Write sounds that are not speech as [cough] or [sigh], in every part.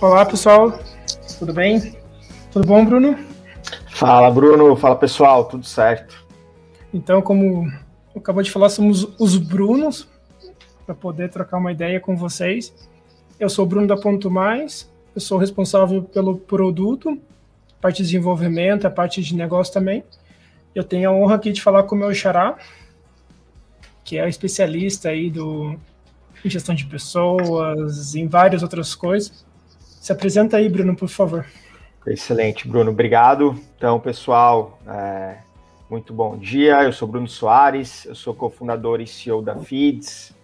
Olá, pessoal. Tudo bem? Tudo bom, Bruno? Fala, Bruno. Fala, pessoal. Tudo certo. Então, como acabou de falar, somos os Brunos para poder trocar uma ideia com vocês. Eu sou o Bruno da Ponto Mais. Eu sou responsável pelo produto, parte de desenvolvimento, a parte de negócio também. Eu tenho a honra aqui de falar com o meu xará, que é especialista aí do em gestão de pessoas, em várias outras coisas. Se apresenta aí, Bruno, por favor. Excelente, Bruno. Obrigado. Então, pessoal, é, muito bom dia. Eu sou Bruno Soares, eu sou cofundador e CEO da Feeds.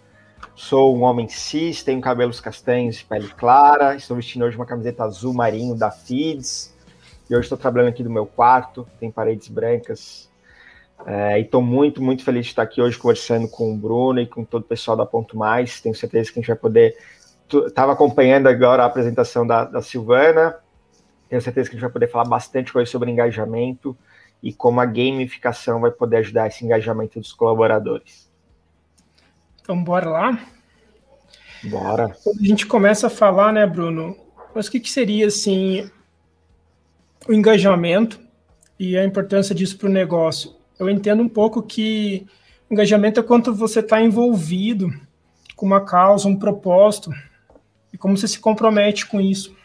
Sou um homem cis, tenho cabelos castanhos e pele clara. Estou vestindo hoje uma camiseta azul marinho da Feeds. E hoje estou trabalhando aqui do meu quarto, tem paredes brancas. É, e estou muito, muito feliz de estar aqui hoje conversando com o Bruno e com todo o pessoal da Ponto Mais. Tenho certeza que a gente vai poder estava acompanhando agora a apresentação da, da Silvana. Tenho certeza que a gente vai poder falar bastante coisa sobre engajamento e como a gamificação vai poder ajudar esse engajamento dos colaboradores. Então, bora lá? Bora. Quando a gente começa a falar, né, Bruno, mas o que, que seria, assim, o engajamento e a importância disso para o negócio? Eu entendo um pouco que engajamento é quanto você está envolvido com uma causa, um propósito, e como você se compromete com isso.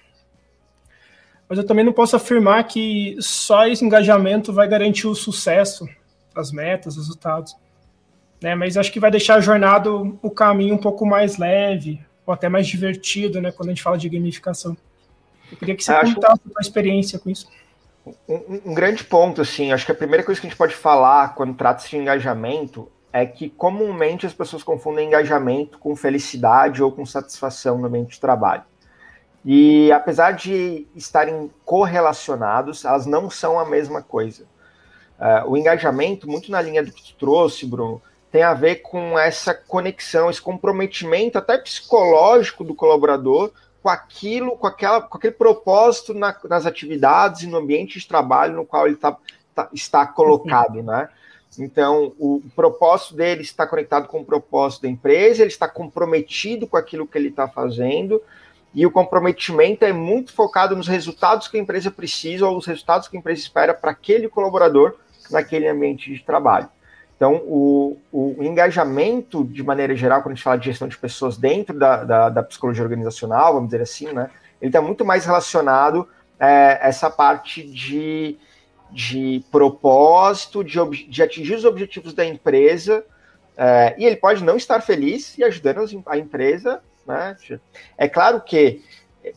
Mas eu também não posso afirmar que só esse engajamento vai garantir o sucesso, as metas, os resultados. Né? Mas acho que vai deixar a jornada, o caminho um pouco mais leve, ou até mais divertido, né? Quando a gente fala de gamificação. Eu queria que você acho... contasse a sua experiência com isso. Um, um, grande ponto, assim, acho que a primeira coisa que a gente pode falar quando trata-se de engajamento é que comumente as pessoas confundem engajamento com felicidade ou com satisfação no ambiente de trabalho. E apesar de estarem correlacionados, elas não são a mesma coisa. Uh, o engajamento, muito na linha do que tu trouxe, Bruno, tem a ver com essa conexão, esse comprometimento até psicológico do colaborador com aquilo, com, aquela, com aquele propósito na, nas atividades e no ambiente de trabalho no qual ele tá, tá, está colocado, né? Então, o propósito dele está conectado com o propósito da empresa, ele está comprometido com aquilo que ele está fazendo, e o comprometimento é muito focado nos resultados que a empresa precisa ou os resultados que a empresa espera para aquele colaborador naquele ambiente de trabalho. Então, o, o, engajamento, de maneira geral, quando a gente fala de gestão de pessoas dentro da, da, da psicologia organizacional, vamos dizer assim, né, ele está muito mais relacionado a é, essa parte de de propósito, de, de atingir os objetivos da empresa, é, e ele pode não estar feliz e ajudando a empresa. Né? É claro que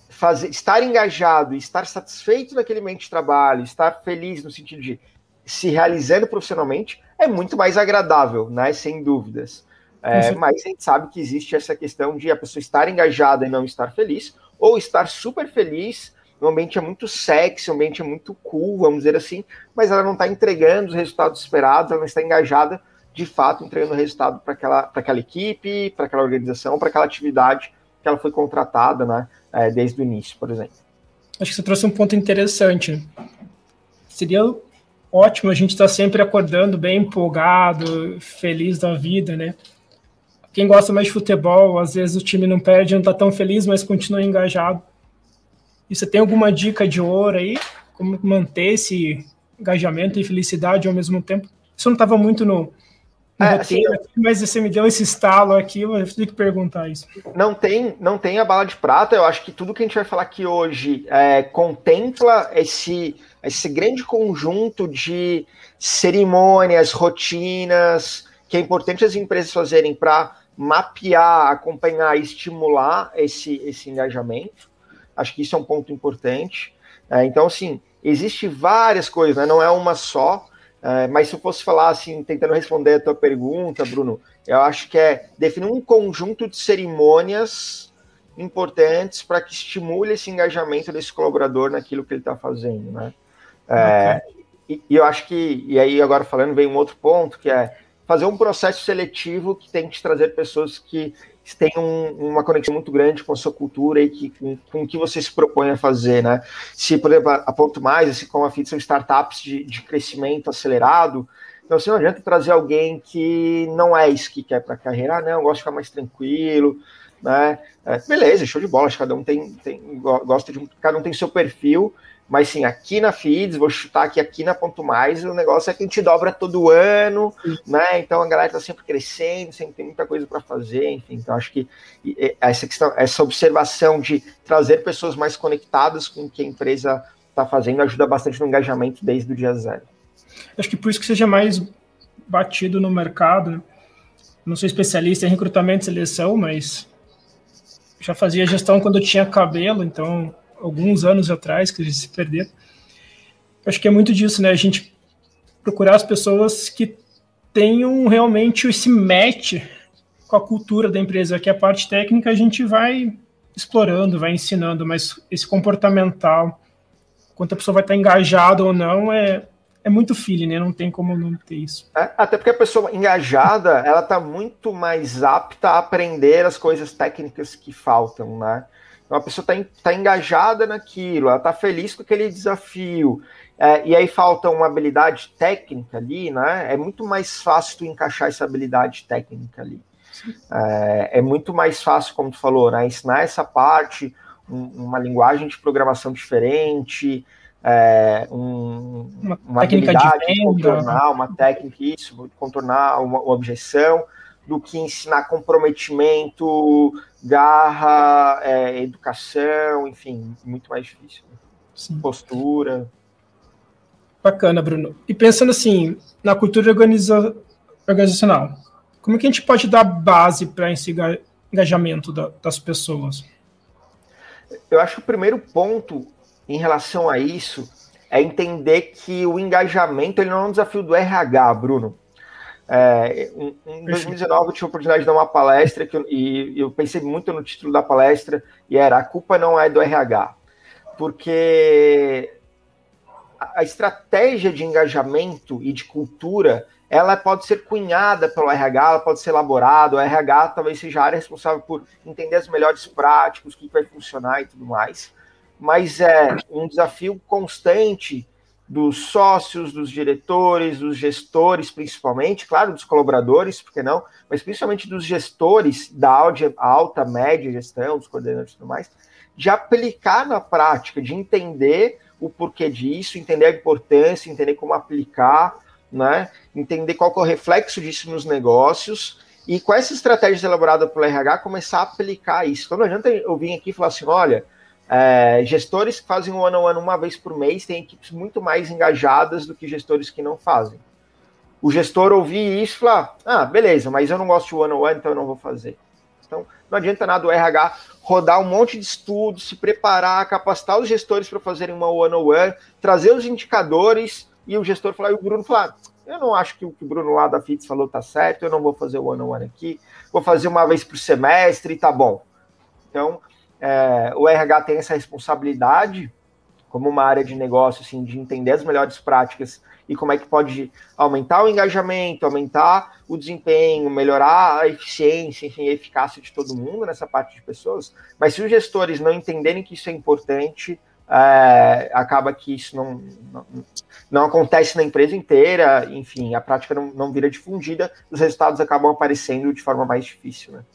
fazer, estar engajado estar satisfeito naquele ambiente de trabalho, estar feliz no sentido de se realizando profissionalmente, é muito mais agradável, né? sem dúvidas. É, mas a gente sabe que existe essa questão de a pessoa estar engajada e não estar feliz, ou estar super feliz o ambiente é muito sexy, o ambiente é muito cool, vamos dizer assim, mas ela não está entregando os resultados esperados, ela não está engajada de fato entregando o resultado para aquela, aquela equipe, para aquela organização, para aquela atividade que ela foi contratada né, é, desde o início, por exemplo. Acho que você trouxe um ponto interessante. Seria ótimo a gente estar tá sempre acordando bem empolgado, feliz da vida, né? Quem gosta mais de futebol, às vezes o time não perde, não está tão feliz, mas continua engajado. E você tem alguma dica de ouro aí? Como manter esse engajamento e felicidade ao mesmo tempo? Isso não estava muito no, no é, roteiro, assim, mas você me deu esse estalo aqui, eu tive que perguntar isso. Não tem, não tem a bala de prata. Eu acho que tudo que a gente vai falar aqui hoje é, contempla esse, esse grande conjunto de cerimônias, rotinas, que é importante as empresas fazerem para mapear, acompanhar e estimular esse, esse engajamento. Acho que isso é um ponto importante. É, então, assim, existe várias coisas, né? não é uma só. É, mas se eu fosse falar assim, tentando responder a tua pergunta, Bruno, eu acho que é definir um conjunto de cerimônias importantes para que estimule esse engajamento desse colaborador naquilo que ele está fazendo, né? É, e, e, eu acho que, e aí agora falando, vem um outro ponto, que é fazer um processo seletivo que tem que trazer pessoas que tem um, uma conexão muito grande com a sua cultura e que, com, com, o que você se propõe a fazer, né? Se, por exemplo, a Ponto Mais, assim como a FIT, são startups de, de crescimento acelerado, então assim, não adianta trazer alguém que não é isso que quer para a carreira, ah, não, eu gosto de ficar mais tranquilo, né? É, beleza, show de bola, acho que cada um tem, tem gosta de cada um tem seu perfil, mas sim, aqui na Feeds, vou chutar aqui, aqui na Ponto Mais, o negócio é que a gente dobra todo ano, né? Então a galera tá sempre crescendo, sempre tem muita coisa para fazer, enfim. Então acho que essa questão, essa observação de trazer pessoas mais conectadas com o que a empresa está fazendo ajuda bastante no engajamento desde o dia zero. Acho que por isso que seja mais batido no mercado. Né? Não sou especialista em recrutamento e seleção, mas já fazia gestão quando eu tinha cabelo, então alguns anos atrás, que eles se perderam. Acho que é muito disso, né? A gente procurar as pessoas que tenham realmente esse match com a cultura da empresa, que a parte técnica a gente vai explorando, vai ensinando, mas esse comportamental, quanto a pessoa vai estar engajada ou não, é, é muito feeling, né? Não tem como não ter isso. É, até porque a pessoa engajada, ela está muito mais apta a aprender as coisas técnicas que faltam, né? Então a pessoa está tá engajada naquilo, ela está feliz com aquele desafio. É, e aí falta uma habilidade técnica ali, né? É muito mais fácil tu encaixar essa habilidade técnica ali. É, é, muito mais fácil, como tu falou, né? Ensinar essa parte, um, uma linguagem de programação diferente, é, um, uma, uma habilidade de, de, contornar uma técnica, isso, contornar uma, uma objeção, do que ensinar comprometimento, garra, é, educação, enfim, muito mais difícil. Sim. Postura. Bacana, Bruno. E pensando assim, na cultura organiza organizacional, como é que a gente pode dar base para esse engajamento da, das pessoas? Eu acho que o primeiro ponto em relação a isso é entender que o engajamento ele não é um desafio do RH, Bruno. É, em, em 2019 eu tive a oportunidade de dar uma palestra que e eu pensei muito no título da palestra e era a culpa não é do RH, porque a, a estratégia de engajamento e de cultura ela pode ser cunhada pelo RH, ela pode ser elaborada, o RH talvez seja a área responsável por entender as melhores práticas, o que vai funcionar e tudo mais, mas é um desafio constante dos sócios, dos diretores, dos gestores, principalmente, claro, dos colaboradores, porque não, mas principalmente dos gestores da alta, média gestão, dos coordenadores e tudo mais, de aplicar na prática, de entender o porquê disso, entender a importância, entender como aplicar, né? entender qual é o reflexo disso nos negócios e com essa estratégia elaborada pelo RH começar a aplicar isso. Então não adianta eu vir aqui e falar assim, olha, é, gestores que fazem o one on one uma vez por mês têm equipes muito mais engajadas do que gestores que não fazem. O gestor ouvir isso e falar: ah, beleza, mas eu não gosto de one on one, então eu não vou fazer. Então, não adianta nada o RH rodar um monte de estudos, se preparar, capacitar os gestores para fazerem uma one on one, trazer os indicadores e o gestor falar, e o Bruno falar: eu não acho que o que o Bruno lá da FITS falou tá certo, eu não vou fazer o one on one aqui, vou fazer uma vez por semestre tá bom. Então, é, o RH tem essa responsabilidade como uma área de negócio, assim, de entender as melhores práticas e como é que pode aumentar o engajamento, aumentar o desempenho, melhorar a eficiência, a eficácia de todo mundo nessa parte de pessoas. Mas se os gestores não entenderem que isso é importante, é, acaba que isso não, não, não, acontece na empresa inteira, enfim, a prática não, não vira difundida, os resultados acabam aparecendo de forma mais difícil, né?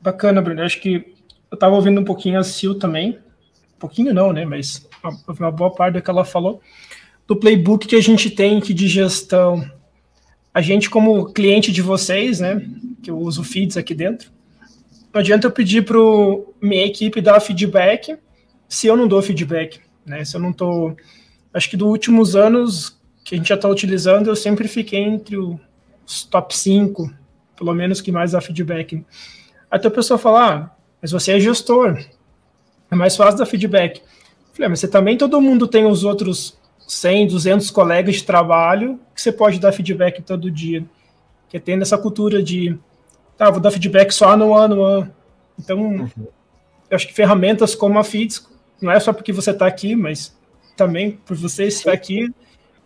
Bacana, Bruno. Acho que eu estava ouvindo um pouquinho a Sil também, um pouquinho não, né? Mas uma, boa parte do que ela falou do playbook que a gente tem aqui de gestão. A gente, como cliente de vocês, né? Que eu uso feeds aqui dentro, não adianta eu pedir para minha equipe dar feedback se eu não dou feedback, né? Se eu não estou. Acho que dos últimos anos que a gente já está utilizando, eu sempre fiquei entre os top 5, pelo menos que mais dá feedback. Até a pessoa falar, ah, mas você é gestor, é mais fácil dar feedback. falei, ah, mas você também, todo mundo tem os outros 100, 200 colegas de trabalho que você pode dar feedback todo dia. Que é tendo essa cultura de, tá, vou dar feedback só no ano, ano. Então, uhum. eu acho que ferramentas como a Feeds, não é só porque você está aqui, mas também por você estar aqui,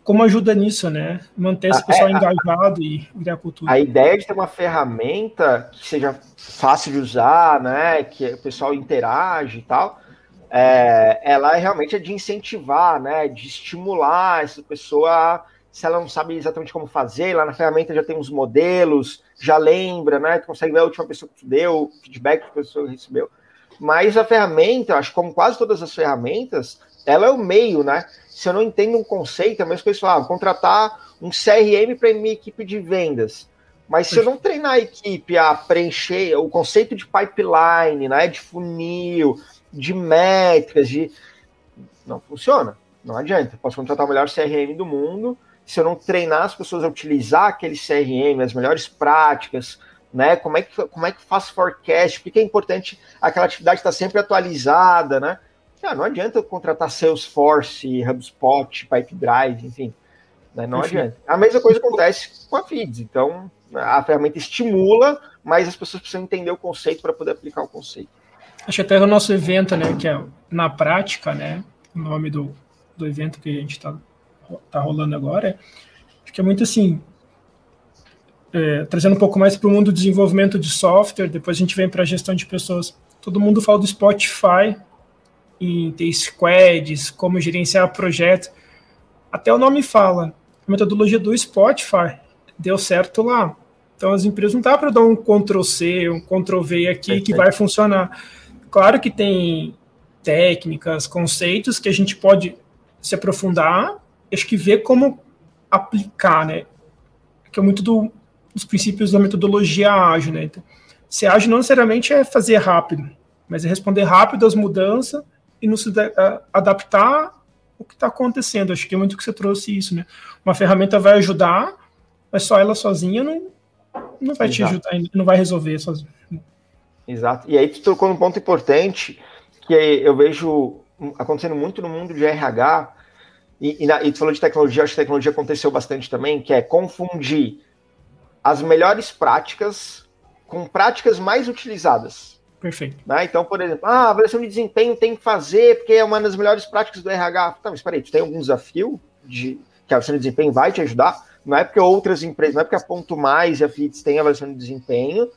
como ajuda nisso, né? Manter esse ah, pessoal é, engajado a, e criar cultura. A ideia de ter uma ferramenta que seja fácil de usar, né? Que o pessoal interage e tal, é, ela é realmente é de incentivar, né? De estimular essa pessoa se ela não sabe exatamente como fazer, lá na ferramenta já tem uns modelos, já lembra, né? Tu consegue ver a última pessoa que tu deu, o feedback que a pessoa recebeu. Mas a ferramenta, acho que como quase todas as ferramentas, ela é o meio, né? Se eu não entendo um conceito, é a mesma coisa, ah, contratar um CRM para minha equipe de vendas. Mas se eu não treinar a equipe a preencher o conceito de pipeline, né, de funil, de métricas, de não funciona. Não adianta. Posso contratar o melhor CRM do mundo, se eu não treinar as pessoas a utilizar aquele CRM, as melhores práticas, né? Como é que, como é que faz forecast? Por que é importante aquela atividade estar sempre atualizada, né? Ah, não adianta contratar Salesforce, HubSpot, Pipedrive, enfim. Né? Não enfim. adianta. A mesma coisa acontece com a Feeds. Então, a ferramenta estimula, mas as pessoas precisam entender o conceito para poder aplicar o conceito. Acho que até o nosso evento, né, que é na prática, né, o nome do, do evento que a gente está tá rolando agora, acho que é muito assim, é, trazendo um pouco mais para o mundo do desenvolvimento de software, depois a gente vem para a gestão de pessoas. Todo mundo fala do Spotify, em ter squads, como gerenciar projetos. Até o nome fala. A metodologia do Spotify deu certo lá. Então as empresas não dá para dar um Ctrl C, um Ctrl V aqui Perfeito. que vai funcionar. Claro que tem técnicas, conceitos que a gente pode se aprofundar, acho que ver como aplicar, né? Que é muito do, dos princípios da metodologia ágil, né? Então, ser ágil não necessariamente é fazer rápido, mas é responder rápido às mudanças e nos adaptar o que está acontecendo. Acho que é muito que você trouxe isso, né? Uma ferramenta vai ajudar, mas só ela sozinha não, não vai Exato. te ajudar, não vai resolver sozinha. Exato. E aí tu tocou num ponto importante que eu vejo acontecendo muito no mundo de RH, e, e, na, e tu falou de tecnologia, acho que tecnologia aconteceu bastante também, que é confundir as melhores práticas com práticas mais utilizadas. Perfeito. Né? Então, por exemplo, ah, avaliação de desempenho tem que fazer porque é uma das melhores práticas do RH. Tá, mas peraí, tu tem algum desafio de que a avaliação de desempenho vai te ajudar? Não é porque outras empresas, não é porque a Ponto Mais e a FITS têm avaliação de desempenho,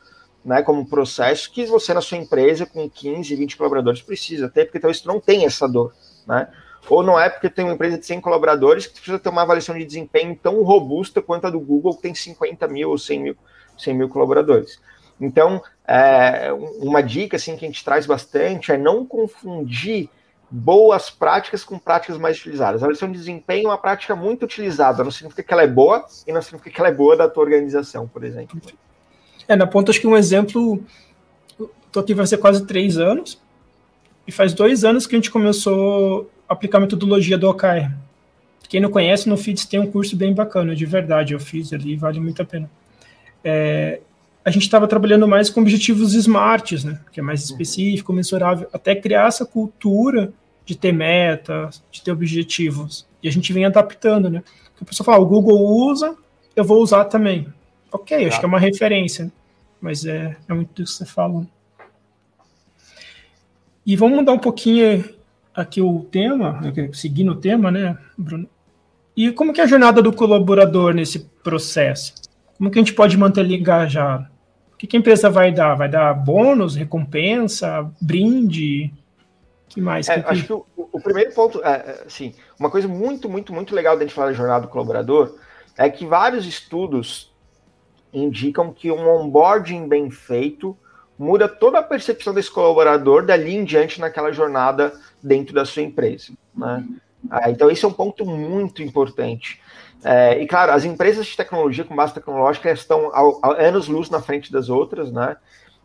né, como processo, que você na sua empresa com 15, 20 colaboradores precisa ter, porque talvez tu não tenha essa dor, né? Ou não é porque tem uma empresa de 100 colaboradores que precisa ter uma avaliação de desempenho tão robusta quanto a do Google, que tem 50 mil ou 100 mil, 100 mil colaboradores. Então, é, uma dica assim, que a gente traz bastante é não confundir boas práticas com práticas mais utilizadas. A avaliação de desempenho é uma prática muito utilizada, não significa que ela é boa e não significa que ela é boa da tua organização, por exemplo. É, na ponta, acho que um exemplo, estou aqui vai ser quase três anos, e faz dois anos que a gente começou a aplicar a metodologia do OKR. Quem não conhece, no FITS tem um curso bem bacana, de verdade, eu fiz ali, vale muito a pena. É, a gente estava trabalhando mais com objetivos smarts, né, que é mais específico, mensurável, até criar essa cultura de ter metas, de ter objetivos. E a gente vem adaptando, né? Porque a pessoa fala, o Google usa, eu vou usar também. Ok, acho que é uma referência, mas é, é muito do que você fala. E vamos mudar um pouquinho aqui o tema, seguindo o tema, né, Bruno? E como que é a jornada do colaborador nesse processo? Como que a gente pode manter ele engajado? O que, que a empresa vai dar? Vai dar bônus, recompensa, brinde? que mais? É, que... Acho que o, o, primeiro ponto, é, assim, uma coisa muito, muito, muito legal da gente falar da jornada do colaborador é que vários estudos indicam que um onboarding bem feito muda toda a percepção desse colaborador dali em diante naquela jornada dentro da sua empresa. Né? Ah, então, esse é um ponto muito importante. É, e claro, as empresas de tecnologia com base tecnológica estão anos-luz na frente das outras, né?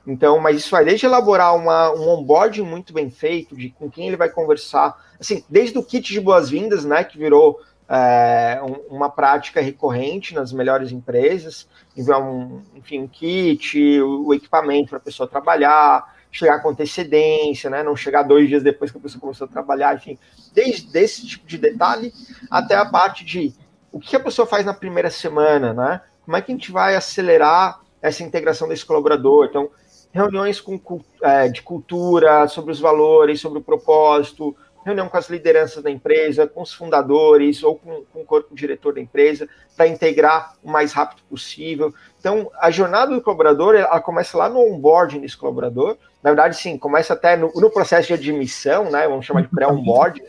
Então, mas isso vai desde elaborar uma, um onboarding muito bem feito, de com quem ele vai conversar, assim, desde o kit de boas-vindas, né, que virou é, uma prática recorrente nas melhores empresas, enviar um, enfim, um kit, o, o equipamento para a pessoa trabalhar, chegar com antecedência, né? Não chegar dois dias depois que a pessoa começou a trabalhar, enfim, desde esse tipo de detalhe até a parte de o que a pessoa faz na primeira semana, né? Como é que a gente vai acelerar essa integração desse colaborador? Então, reuniões com, é, de cultura, sobre os valores, sobre o propósito, reunião com as lideranças da empresa, com os fundadores ou com, com o corpo diretor da empresa, para integrar o mais rápido possível. Então, a jornada do colaborador, ela começa lá no onboarding desse colaborador. Na verdade, sim, começa até no, no processo de admissão, né? Vamos chamar de pré-onboarding.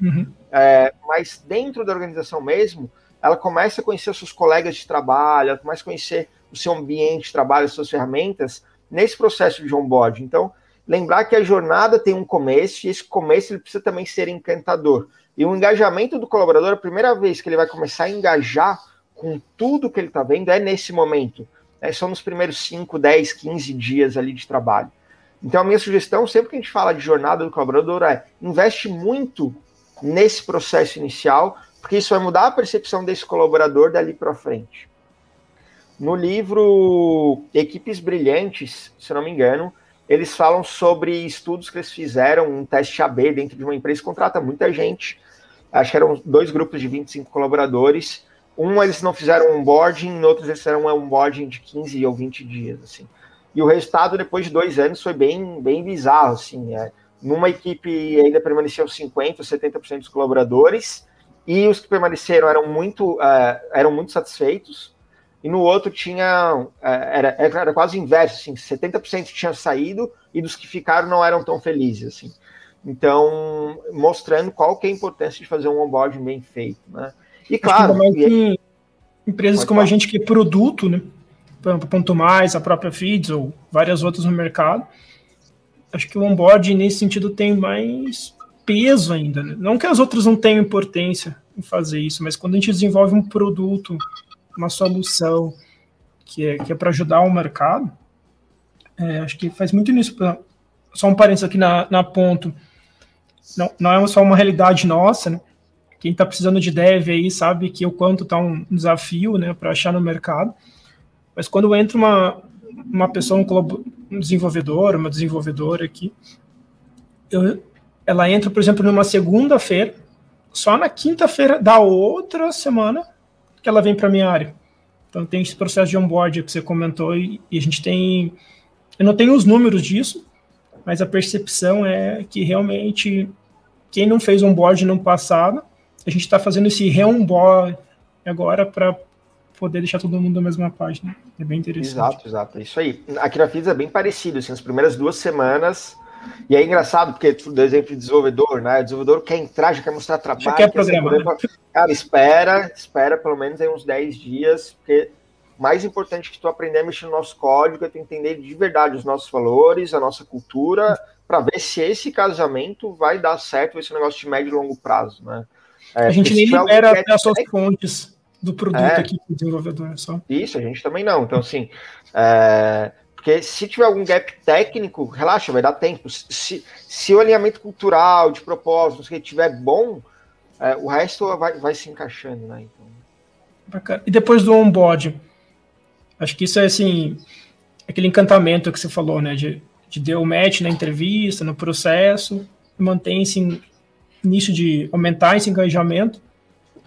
Uhum. É, mas dentro da organização mesmo, ela começa a conhecer seus colegas de trabalho, ela começa a conhecer o seu ambiente de trabalho, as suas ferramentas, nesse processo de onboard. Então, lembrar que a jornada tem um começo, e esse começo ele precisa também ser encantador. E o engajamento do colaborador, a primeira vez que ele vai começar a engajar com tudo que ele está vendo é nesse momento. É, são nos primeiros 5, 10, 15 dias ali de trabalho. Então, a minha sugestão, sempre que a gente fala de jornada do colaborador, é investe muito nesse processo inicial, porque isso vai mudar a percepção desse colaborador dali para frente. No livro Equipes Brilhantes, se não me engano, eles falam sobre estudos que eles fizeram, um teste AB dentro de uma empresa que contrata muita gente. Acho que eram dois grupos de 25 colaboradores. Um eles não fizeram onboarding, no outro eles fizeram um onboarding de 15 ou 20 dias, assim. E o resultado, depois de dois anos, foi bem, bem bizarro, assim. É. Numa equipe ainda permaneciam 50% ou 70% dos colaboradores, e os que permaneceram eram muito, uh, eram muito satisfeitos, e no outro tinha, uh, era, era quase o inverso, assim, 70% tinha saído, e dos que ficaram não eram tão felizes, assim. Então, mostrando qual que é a importância de fazer um onboarding bem feito, né? E claro... Que empresas como falar. a gente que é produto, né? Ponto Mais, a própria Feeds ou várias outras no mercado. Acho que o onboard nesse sentido tem mais peso ainda. Né? Não que as outras não tenham importância em fazer isso, mas quando a gente desenvolve um produto, uma solução que é, que é para ajudar o mercado, é, acho que faz muito nisso. Pra, só um parênteses aqui na, na ponto. Não, não é só uma realidade nossa, né? Quem está precisando de dev aí sabe que o quanto está um desafio né, para achar no mercado. Mas quando entra uma, uma pessoa, um, um desenvolvedor, uma desenvolvedora aqui, eu, ela entra, por exemplo, numa segunda-feira, só na quinta-feira da outra semana que ela vem para minha área. Então tem esse processo de onboard que você comentou e, e, a gente tem, eu não tenho os números disso, mas a percepção é que realmente quem não fez onboard no passado, a gente está fazendo esse re-onboard agora para poder deixar todo mundo na mesma página. É bem interessante. Exato, exato. Isso aí. Aqui na Fiz é bem parecido, assim, as primeiras duas semanas. E é engraçado, porque, do exemplo de desenvolvedor, né? O desenvolvedor quer entrar, já quer mostrar trabalho. Já quer programar. Quer Cara, espera, espera pelo menos aí uns 10 dias, porque mais importante que tu aprender a mexer no nosso código é tu entender de verdade os nossos valores, a nossa cultura, para ver se esse casamento vai dar certo, um negócio de médio e longo prazo, né? É, a gente nem libera até as suas fontes do produto é, aqui para o desenvolvedor. Só. Isso, a gente também não. Então, assim, é, porque se tiver algum gap técnico, relaxa, vai dar tempo. Se, se o alinhamento cultural, de propósito, se estiver bom, é, o resto vai, vai se encaixando, né? Então... E depois do onboard, acho que isso é assim, aquele encantamento que você falou, né? De, de o match na entrevista, no processo, mantém-se nisso de aumentar esse engajamento.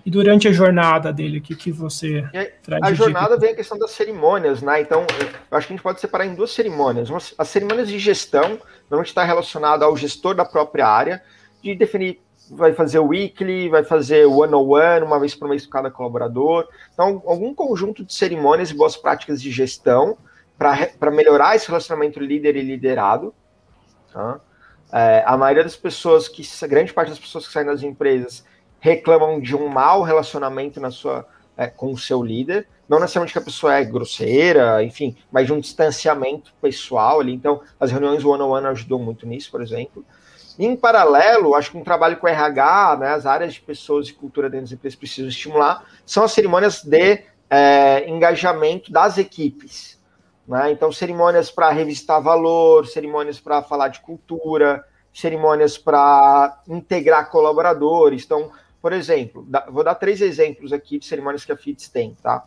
E durante a jornada dele, o que, que você traz? A jornada dica? vem a questão das cerimônias, né? Então, eu acho que a gente pode separar em duas cerimônias. As cerimônias de gestão, normalmente está relacionado ao gestor da própria área, de definir, vai fazer o weekly, vai fazer o one-on-one, uma vez por mês com cada colaborador. Então, algum conjunto de cerimônias e boas práticas de gestão para melhorar esse relacionamento líder e liderado. Tá? É, a maioria das pessoas, que grande parte das pessoas que saem das empresas reclamam de um mau relacionamento na sua, é, com o seu líder. Não necessariamente que a pessoa é grosseira, enfim, mas de um distanciamento pessoal ali. Então, as reuniões one-on-one -on -one ajudam muito nisso, por exemplo. Em paralelo, acho que um trabalho com RH, né, as áreas de pessoas e cultura dentro das empresas precisam estimular, são as cerimônias de é, engajamento das equipes. Né? Então, cerimônias para revisitar valor, cerimônias para falar de cultura, cerimônias para integrar colaboradores. Então, por exemplo, vou dar três exemplos aqui de cerimônias que a FITS tem, tá?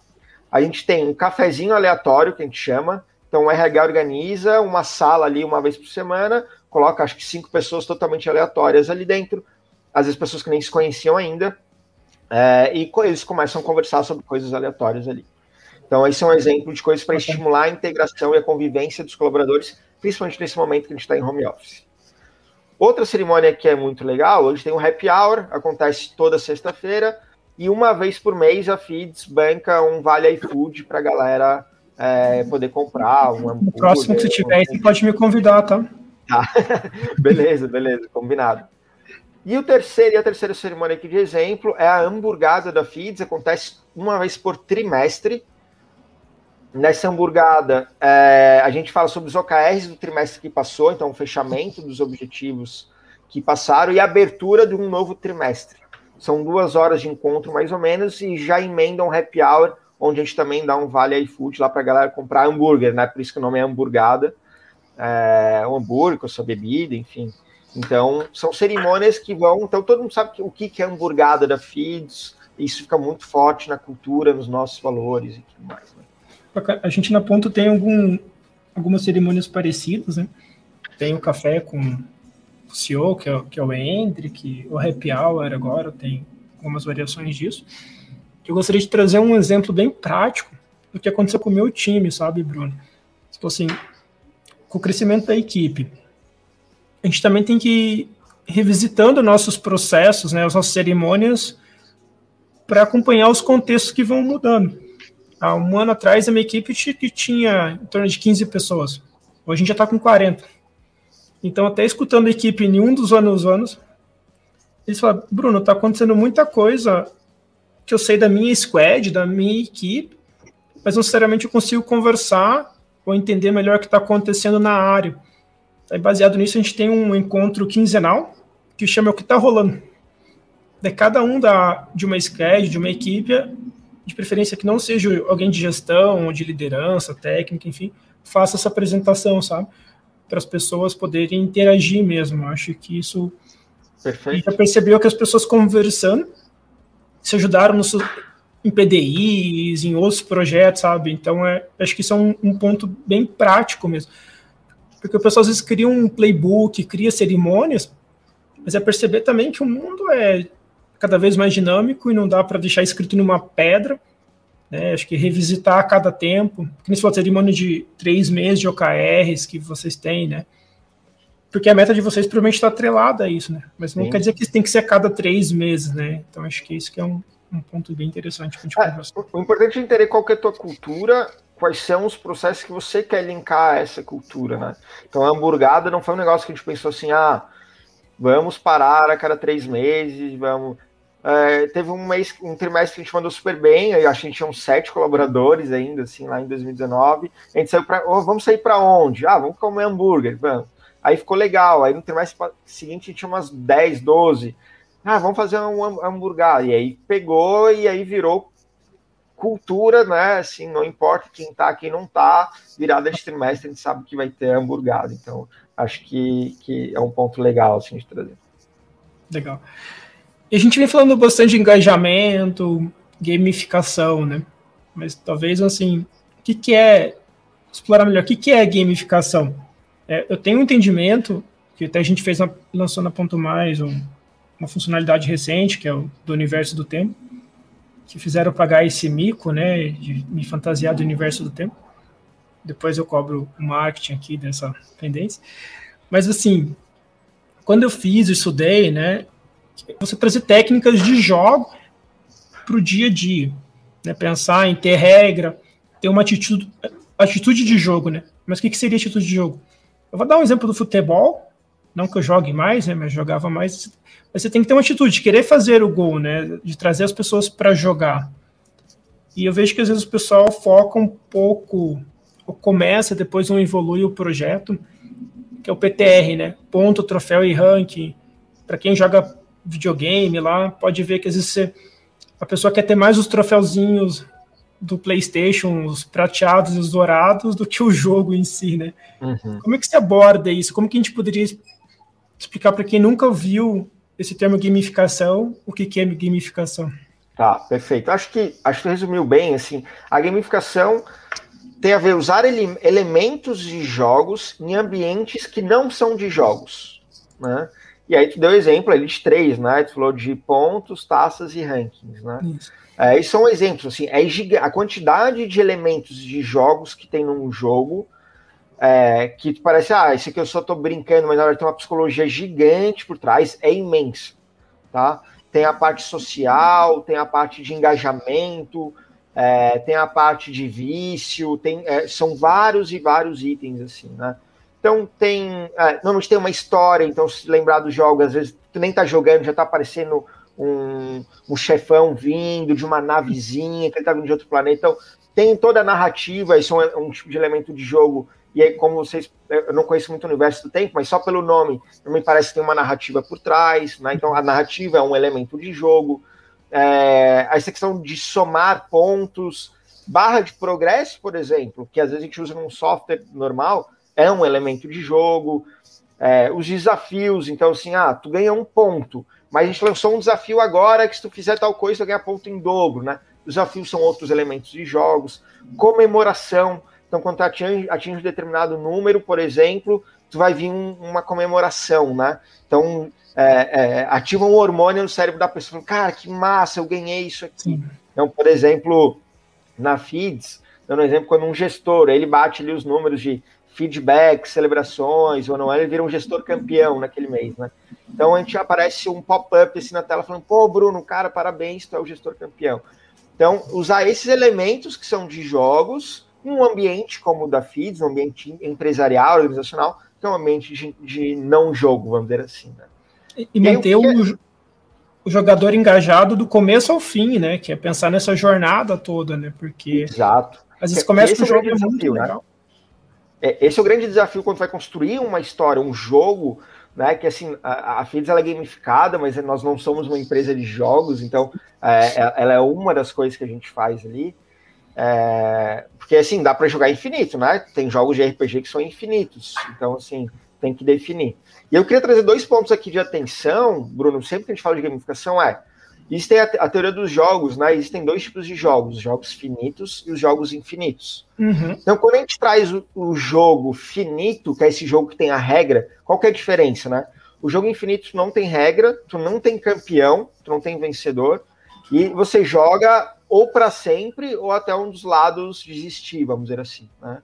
A gente tem um cafezinho aleatório, que a gente chama. Então, o RH organiza uma sala ali uma vez por semana, coloca acho que cinco pessoas totalmente aleatórias ali dentro, às vezes pessoas que nem se conheciam ainda, é, e eles começam a conversar sobre coisas aleatórias ali. Então, esse é um exemplo de coisas para estimular a integração e a convivência dos colaboradores, principalmente nesse momento que a gente está em home office. Outra cerimônia que é muito legal, hoje tem um happy hour, acontece toda sexta-feira, e uma vez por mês a Feeds banca um vale iFood para a galera é, poder comprar. Um próximo que você tiver, você pode me convidar, tá? Tá, [laughs] beleza, beleza, combinado. E o terceiro e a terceira cerimônia aqui de exemplo é a hamburgada da FIDS, acontece uma vez por trimestre. Nessa hamburgada, é, a gente fala sobre os OKRs do trimestre que passou, então o fechamento dos objetivos que passaram e a abertura de um novo trimestre. São duas horas de encontro, mais ou menos, e já emendam um happy hour, onde a gente também dá um vale iFood lá para a galera comprar hambúrguer, né? Por isso que o nome é hamburgada. É, um hambúrguer a sua bebida, enfim. Então, são cerimônias que vão. Então, todo mundo sabe o que é hamburgada da FIDS, isso fica muito forte na cultura, nos nossos valores e tudo mais. Né? A gente na Ponto tem algum, algumas cerimônias parecidas, né? Tem o café com o CEO, que é, que é o Hendrick, o Happy Hour agora, tem algumas variações disso. Eu gostaria de trazer um exemplo bem prático do que aconteceu com o meu time, sabe, Bruno? Tipo assim, com o crescimento da equipe, a gente também tem que ir revisitando nossos processos, né, as nossas cerimônias, para acompanhar os contextos que vão mudando. Há um ano atrás, a minha equipe tinha em torno de 15 pessoas. Hoje a gente já está com 40. Então, até escutando a equipe em um dos anos, anos eles falam, Bruno, está acontecendo muita coisa que eu sei da minha squad, da minha equipe, mas não necessariamente eu consigo conversar ou entender melhor o que está acontecendo na área. Aí, baseado nisso, a gente tem um encontro quinzenal que chama o que está rolando. De cada um da, de uma squad, de uma equipe, de preferência que não seja alguém de gestão, de liderança, técnica, enfim, faça essa apresentação, sabe? Para as pessoas poderem interagir mesmo. acho que isso. Perfeito. já percebeu que as pessoas conversando se ajudaram no, em PDIs, em outros projetos, sabe? Então, é, acho que isso é um, um ponto bem prático mesmo. Porque o pessoal às vezes cria um playbook, cria cerimônias, mas é perceber também que o mundo é cada vez mais dinâmico e não dá para deixar escrito numa pedra. Né? Acho que revisitar a cada tempo. Que nem se for cerimônia de três meses de OKRs que vocês têm, né? Porque a meta de vocês provavelmente está atrelada a isso, né? Mas não Sim. quer dizer que tem que ser a cada três meses, né? Então acho que isso que é um, um ponto bem interessante para a gente é, conversar. O importante é entender qual é a tua cultura quais são os processos que você quer linkar a essa cultura, né? Então, a hamburgada não foi um negócio que a gente pensou assim, ah, vamos parar a cada três meses, vamos. É, teve um mês, um trimestre que a gente mandou super bem, eu acho que a gente tinha uns sete colaboradores ainda, assim, lá em 2019. A gente saiu para, oh, vamos sair para onde? Ah, vamos comer hambúrguer, vamos. Aí ficou legal. Aí no trimestre seguinte a gente tinha umas 10, 12. Ah, vamos fazer um hambúrguer. E aí pegou e aí virou cultura, né? Assim, não importa quem tá, quem não tá, virada de trimestre a gente sabe que vai ter hamburgado. Então, acho que, que é um ponto legal assim de trazer. Legal. E a gente vem falando bastante de engajamento, gamificação, né? Mas talvez assim, o que, que é explorar melhor? O que, que é gamificação? É, eu tenho um entendimento que até a gente fez lançou na Ponto Mais um, uma funcionalidade recente que é o do universo do tempo que fizeram pagar esse mico, né, de me fantasiar do universo do tempo. Depois eu cobro o marketing aqui dessa pendência. Mas assim, quando eu fiz, eu estudei, né, você trazer técnicas de jogo para o dia a dia, né, pensar em ter regra, ter uma atitude, atitude de jogo, né? Mas o que, que seria atitude de jogo? Eu vou dar um exemplo do futebol, não que eu jogue mais, né, mas jogava mais. Mas você tem que ter uma atitude de querer fazer o gol, né, de trazer as pessoas para jogar. E eu vejo que às vezes o pessoal foca um pouco, ou começa, depois não evolui o projeto, que é o PTR, né, ponto, troféu e ranking. Para quem joga videogame lá, pode ver que às vezes você, a pessoa quer ter mais os troféuzinhos do PlayStation, os prateados e os dourados, do que o jogo em si, né? Uhum. Como é que você aborda isso? Como que a gente poderia explicar para quem nunca viu esse termo gamificação, o que, que é gamificação? Tá, perfeito. Acho que acho que resumiu bem, assim, a gamificação tem a ver usar ele, elementos de jogos em ambientes que não são de jogos, né? E aí tu deu exemplo ali de três, né? Tu falou de pontos, taças e rankings, né? Isso. É, e são exemplos, assim, é a quantidade de elementos de jogos que tem num jogo é, que parece, ah, esse aqui eu só tô brincando, mas na verdade tem uma psicologia gigante por trás, é imenso, tá? Tem a parte social, tem a parte de engajamento, é, tem a parte de vício, tem, é, são vários e vários itens, assim, né? Então tem. É, normalmente tem uma história, então se lembrar dos jogos, às vezes tu nem tá jogando, já tá aparecendo um, um chefão vindo de uma navezinha, que ele tá vindo de outro planeta. Então tem toda a narrativa, isso é um, um tipo de elemento de jogo. E aí, como vocês. Eu não conheço muito o universo do tempo, mas só pelo nome, me parece que tem uma narrativa por trás, né? Então a narrativa é um elemento de jogo. É, essa questão de somar pontos, barra de progresso, por exemplo, que às vezes a gente usa num software normal, é um elemento de jogo. É, os desafios, então assim, ah, tu ganha um ponto, mas a gente lançou um desafio agora que se tu fizer tal coisa, tu ganha ponto em dobro, né? Os desafios são outros elementos de jogos. Comemoração, então quando tu atinge, atinge um determinado número, por exemplo, tu vai vir um, uma comemoração, né? Então é, é, ativa um hormônio no cérebro da pessoa, cara, que massa, eu ganhei isso aqui. Sim. Então, por exemplo, na Feeds, dando um exemplo, quando um gestor, ele bate ali os números de feedback, celebrações, ou não, ele vira um gestor campeão naquele mês, né? Então a gente aparece um pop-up assim na tela falando, pô, Bruno, cara, parabéns, tu é o gestor campeão. Então, usar esses elementos que são de jogos, um ambiente como o da Feeds, um ambiente empresarial, organizacional, que é um ambiente de, de não jogo, vamos dizer assim, né? E, e manter o, é... o jogador engajado do começo ao fim, né? Que é pensar nessa jornada toda, né? Porque Exato. às vezes começa com o jogo é muito né? legal. É, esse é o grande desafio quando vai construir uma história, um jogo, né? Que assim, a, a ela é gamificada, mas nós não somos uma empresa de jogos, então é, é ela é uma das coisas que a gente faz ali. É, porque assim, dá para jogar infinito, né? Tem jogos de RPG que são infinitos, então assim, tem que definir. E eu queria trazer dois pontos aqui de atenção, Bruno, sempre que a gente fala de gamificação é Existem a, a, teoria dos jogos, né? Existem dois tipos de jogos, os jogos finitos e os jogos infinitos. Uhum. Então, quando a gente traz o, o, jogo finito, que é esse jogo que tem a regra, qual que é a diferença, né? O jogo infinito não tem regra, tu não tem campeão, tu não tem vencedor, e você joga ou para sempre ou até um dos lados desistir, vamos dizer assim, né?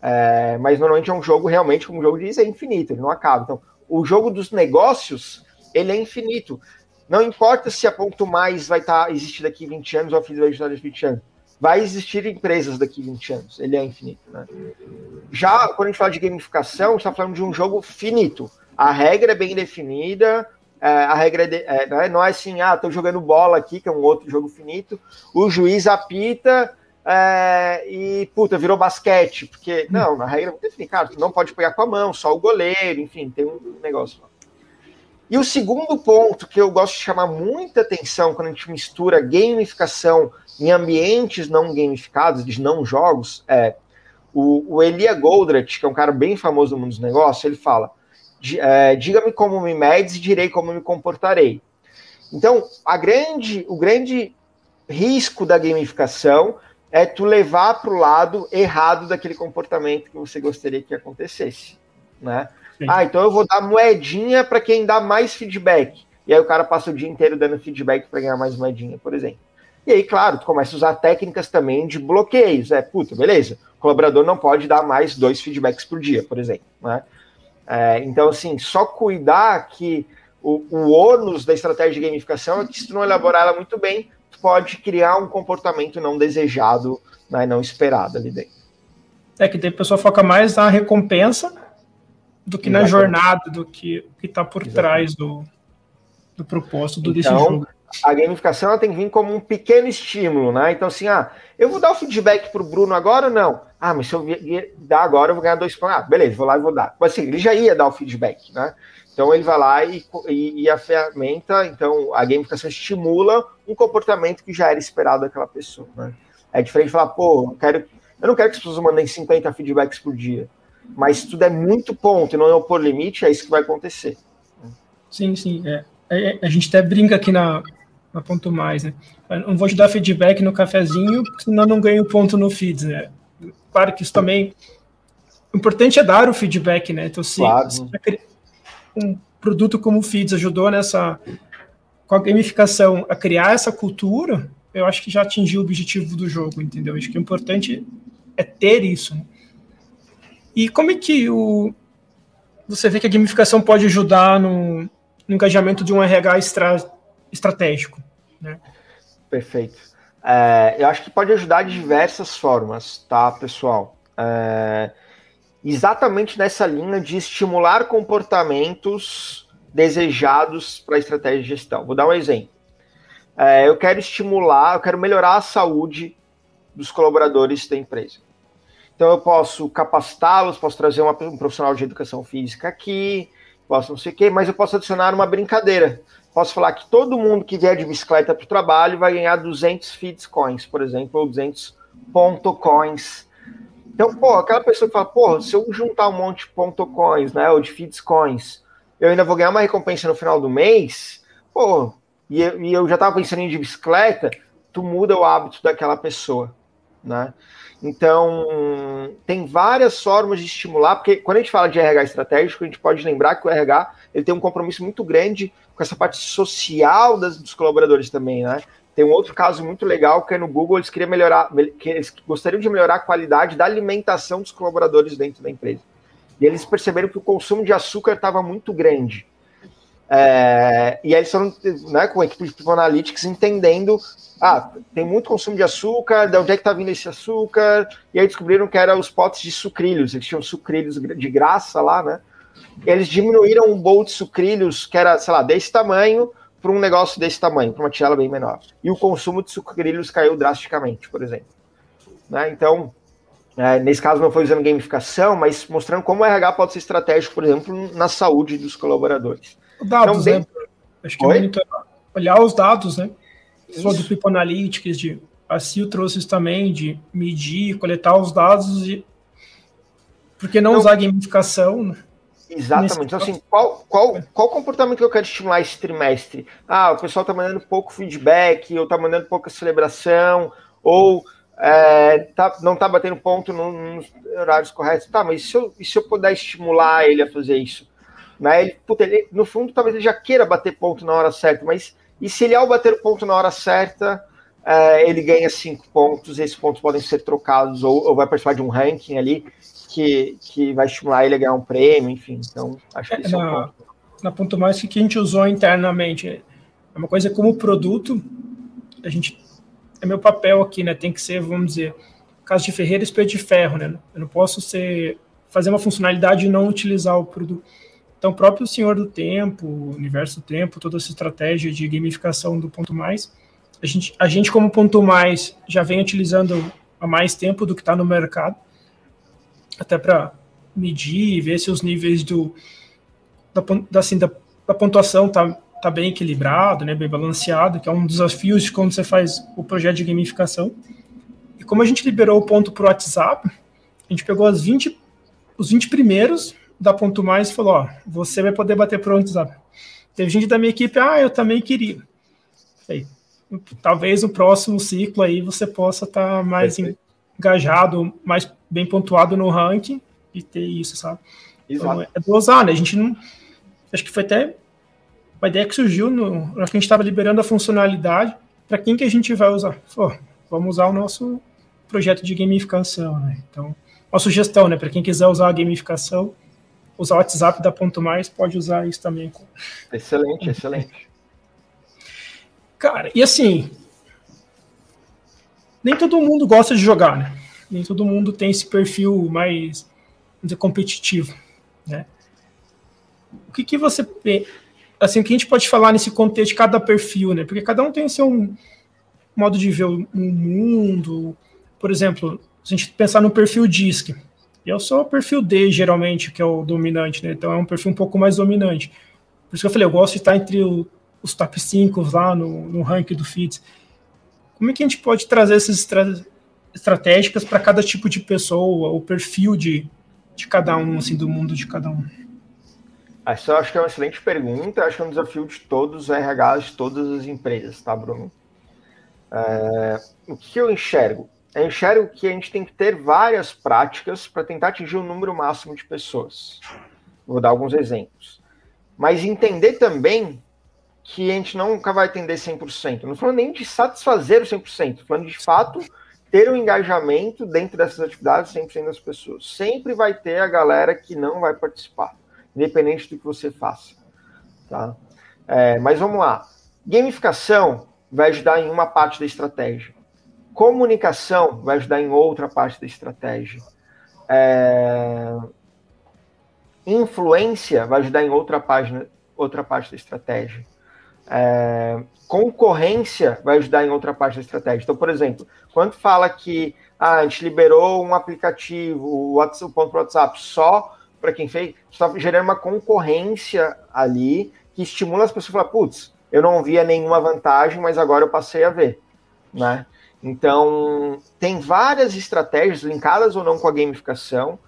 É, mas normalmente é um jogo realmente, como o jogo diz, é infinito, ele não acaba. Então, o jogo dos negócios, ele é infinito. Não importa se a Ponto Mais vai estar tá, existir daqui 20 anos ou a FIS vai existir daqui 20 anos. Vai existir empresas daqui 20 anos. Ele é infinito. Né? Já quando a gente fala de gamificação, está falando de um jogo finito. A regra é bem definida, é, a regra é, de, é, não, é, não é assim, ah, estou jogando bola aqui, que é um outro jogo finito, o juiz apita é, e, puta, virou basquete, porque, não, na regra é muito definida, cara, tu não pode pegar com a mão, só o goleiro, enfim, tem um negócio lá. E o segundo ponto que eu gosto de chamar muita atenção quando a gente mistura gamificação em ambientes não gamificados, de não jogos, é o, o Elia Goldratt, que é um cara bem famoso no mundo dos negócios, ele fala: é, diga-me como me medes e direi como me comportarei. Então, grande, o grande risco da gamificação é tu levar para o lado errado daquele comportamento que você gostaria que acontecesse, né? Sim. Ah, então eu vou dar moedinha para quem dá mais feedback. E aí o cara passa o dia inteiro dando feedback para ganhar mais moedinha, por exemplo. E aí, claro, tu começa a usar técnicas também de bloqueios. É, puta, beleza. O colaborador não pode dar mais dois feedbacks por dia, por exemplo. Né? É, então, assim, só cuidar que o, o ônus da estratégia de gamificação é que se tu não elaborar ela muito bem, tu pode criar um comportamento não desejado, né, não esperado ali dentro. É que a pessoa foca mais na recompensa do que Exatamente. na jornada, do que está por Exatamente. trás do, do propósito do então, desse jogo. A gamificação ela tem que vir como um pequeno estímulo, né? Então, assim, ah, eu vou dar o feedback para o Bruno agora ou não? Ah, mas se eu dar agora, eu vou ganhar dois pontos. Ah, beleza, vou lá e vou dar. Mas assim, ele já ia dar o feedback, né? Então ele vai lá e, e, e, a ferramenta, então a gamificação estimula um comportamento que já era esperado daquela pessoa. Né? É diferente de falar, pô, eu, quero, eu não quero que as pessoas mandem 50 feedbacks por dia. Mas se tudo é muito ponto e não é o por limite, é isso que vai acontecer. Sim, sim. É. é a gente até brinca aqui na, na Ponto Mais, né? Eu não vou te dar feedback no cafezinho, senão não ganho ponto no feeds, né? Claro que isso também. O importante é dar o feedback, né? Então, se, claro. se um produto como o Feeds ajudou nessa. com a gamificação a criar essa cultura, eu acho que já atingiu o objetivo do jogo, entendeu? Acho que o importante é ter isso. Né? E como é que o, você vê que a gamificação pode ajudar no, no engajamento de um RH estratégico? Né? Perfeito. É, eu acho que pode ajudar de diversas formas, tá, pessoal? É, exatamente nessa linha de estimular comportamentos desejados para a estratégia de gestão. Vou dar um exemplo. É, eu quero estimular, eu quero melhorar a saúde dos colaboradores da empresa. Então eu posso capacitá-los, posso trazer uma, um profissional de educação física aqui, posso não sei o quê, mas eu posso adicionar uma brincadeira. Posso falar que todo mundo que vier de bicicleta para o trabalho vai ganhar 200 feeds coins, por exemplo, ou 200 ponto coins. Então, pô, aquela pessoa que fala, pô, se eu juntar um monte de ponto coins, né, ou de feeds coins, eu ainda vou ganhar uma recompensa no final do mês, pô, e, eu já estava pensando em ir de bicicleta, tu muda o hábito daquela pessoa, né? Então, tem várias formas de estimular, porque quando a gente fala de RH estratégico, a gente pode lembrar que o RH ele tem um compromisso muito grande com essa parte social das, dos colaboradores também, né? Tem um outro caso muito legal que é no Google, eles queriam melhorar, que eles gostariam de melhorar a qualidade da alimentação dos colaboradores dentro da empresa. E eles perceberam que o consumo de açúcar estava muito grande. É, e aí eles foram né, com a equipe de Analytics entendendo, ah, tem muito consumo de açúcar, de onde é que está vindo esse açúcar? E aí descobriram que eram os potes de sucrilhos, eles tinham sucrilhos de graça lá, né? Eles diminuíram um bowl de sucrilhos que era, sei lá, desse tamanho, para um negócio desse tamanho, para uma tigela bem menor. E o consumo de sucrilhos caiu drasticamente, por exemplo. Né? Então, é, nesse caso não foi usando gamificação, mas mostrando como o RH pode ser estratégico, por exemplo, na saúde dos colaboradores. Dados, então, né? Acho que monitorar, olhar os dados, né? Só do People Analytics, de a CIO trouxe isso também, de medir, coletar os dados e por que não então, usar gamificação? Né? Exatamente. Então, assim, qual, qual, qual comportamento que eu quero estimular esse trimestre? Ah, o pessoal está mandando pouco feedback, ou está mandando pouca celebração, ou é, tá, não está batendo ponto nos horários corretos. Tá, mas e se, eu, e se eu puder estimular ele a fazer isso? Né? Ele, puta, ele, no fundo, talvez ele já queira bater ponto na hora certa, mas e se ele, ao bater o ponto na hora certa, é, ele ganha cinco pontos, esses pontos podem ser trocados ou, ou vai participar de um ranking ali que, que vai estimular ele a ganhar um prêmio, enfim. Então, acho que isso na, é um ponto. Na ponto mais que a gente usou internamente, é uma coisa como produto, a gente é meu papel aqui, né? Tem que ser, vamos dizer, caso de Ferreira, espeto de ferro, né? Eu não posso ser fazer uma funcionalidade e não utilizar o produto. Então, o próprio Senhor do Tempo, Universo do Tempo, toda essa estratégia de gamificação do ponto mais, a gente, a gente como ponto mais já vem utilizando há mais tempo do que está no mercado até para medir e ver se os níveis do, da, assim, da, da pontuação tá, tá bem equilibrado, né, bem balanceado, que é um dos desafios de quando você faz o projeto de gamificação. E como a gente liberou o ponto para o WhatsApp, a gente pegou as 20, os 20 primeiros da Ponto Mais e falou, ó, você vai poder bater para o WhatsApp. Teve gente da minha equipe, ah, eu também queria. Aí, talvez no próximo ciclo aí você possa estar tá mais engajado, mais bem pontuado no ranking e ter isso, sabe? Então, Exato. Então, é dosar, né? A gente não. Acho que foi até uma ideia que surgiu no. Acho que a gente estava liberando a funcionalidade. Para quem que a gente vai usar? Pô, vamos usar o nosso projeto de gamificação, né? Então, uma sugestão, né? Para quem quiser usar a gamificação, usar o WhatsApp da Ponto Mais, pode usar isso também. Excelente, excelente. Cara, e assim, nem todo mundo gosta de jogar, né? Nem todo mundo tem esse perfil mais dizer, competitivo, né? O que, que você assim o que a gente pode falar nesse contexto de cada perfil, né? Porque cada um tem seu modo de ver o mundo. Por exemplo, se a gente pensar no perfil DISC, eu sou o perfil D, geralmente, que é o dominante, né? Então é um perfil um pouco mais dominante. Por isso que eu falei, eu gosto de estar entre o, os top 5 lá no, no ranking do FITS. Como é que a gente pode trazer essas estra estratégicas para cada tipo de pessoa, o perfil de, de cada um, assim, do mundo de cada um? Essa eu acho que é uma excelente pergunta, acho que é um desafio de todos os RHs de todas as empresas, tá, Bruno? É, o que eu enxergo? Eu enxergo que a gente tem que ter várias práticas para tentar atingir o número máximo de pessoas. Vou dar alguns exemplos. Mas entender também que a gente nunca vai atender 100%. Não falando nem de satisfazer o 100%, estou falando de fato ter um engajamento dentro dessas atividades 100% das pessoas. Sempre vai ter a galera que não vai participar, independente do que você faça. Tá? É, mas vamos lá. Gamificação vai ajudar em uma parte da estratégia. Comunicação vai ajudar em outra parte da estratégia. É... Influência vai ajudar em outra página, outra parte da estratégia. É... Concorrência vai ajudar em outra parte da estratégia. Então, por exemplo, quando fala que ah, a gente liberou um aplicativo, o, WhatsApp, o ponto WhatsApp, só para quem fez, está gerando uma concorrência ali que estimula as pessoas a falar, putz, eu não via nenhuma vantagem, mas agora eu passei a ver, né? Então, tem várias estratégias linkadas ou não com a gamificação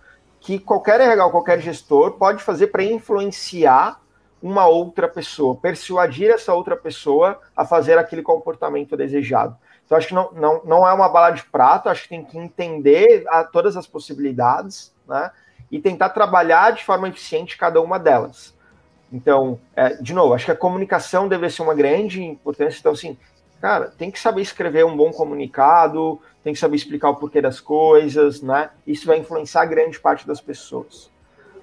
que qualquer RH, qualquer gestor pode fazer para influenciar uma outra pessoa, persuadir essa outra pessoa a fazer aquele comportamento desejado. Então, acho que não, não, não é uma bala de prata, acho que tem que entender a, todas as possibilidades, né? E tentar trabalhar de forma eficiente cada uma delas. Então, é, de novo, acho que a comunicação deve ser uma grande importância. Então, assim, cara, tem que saber escrever um bom comunicado, tem que saber explicar o porquê das coisas, né? Isso vai influenciar grande parte das pessoas.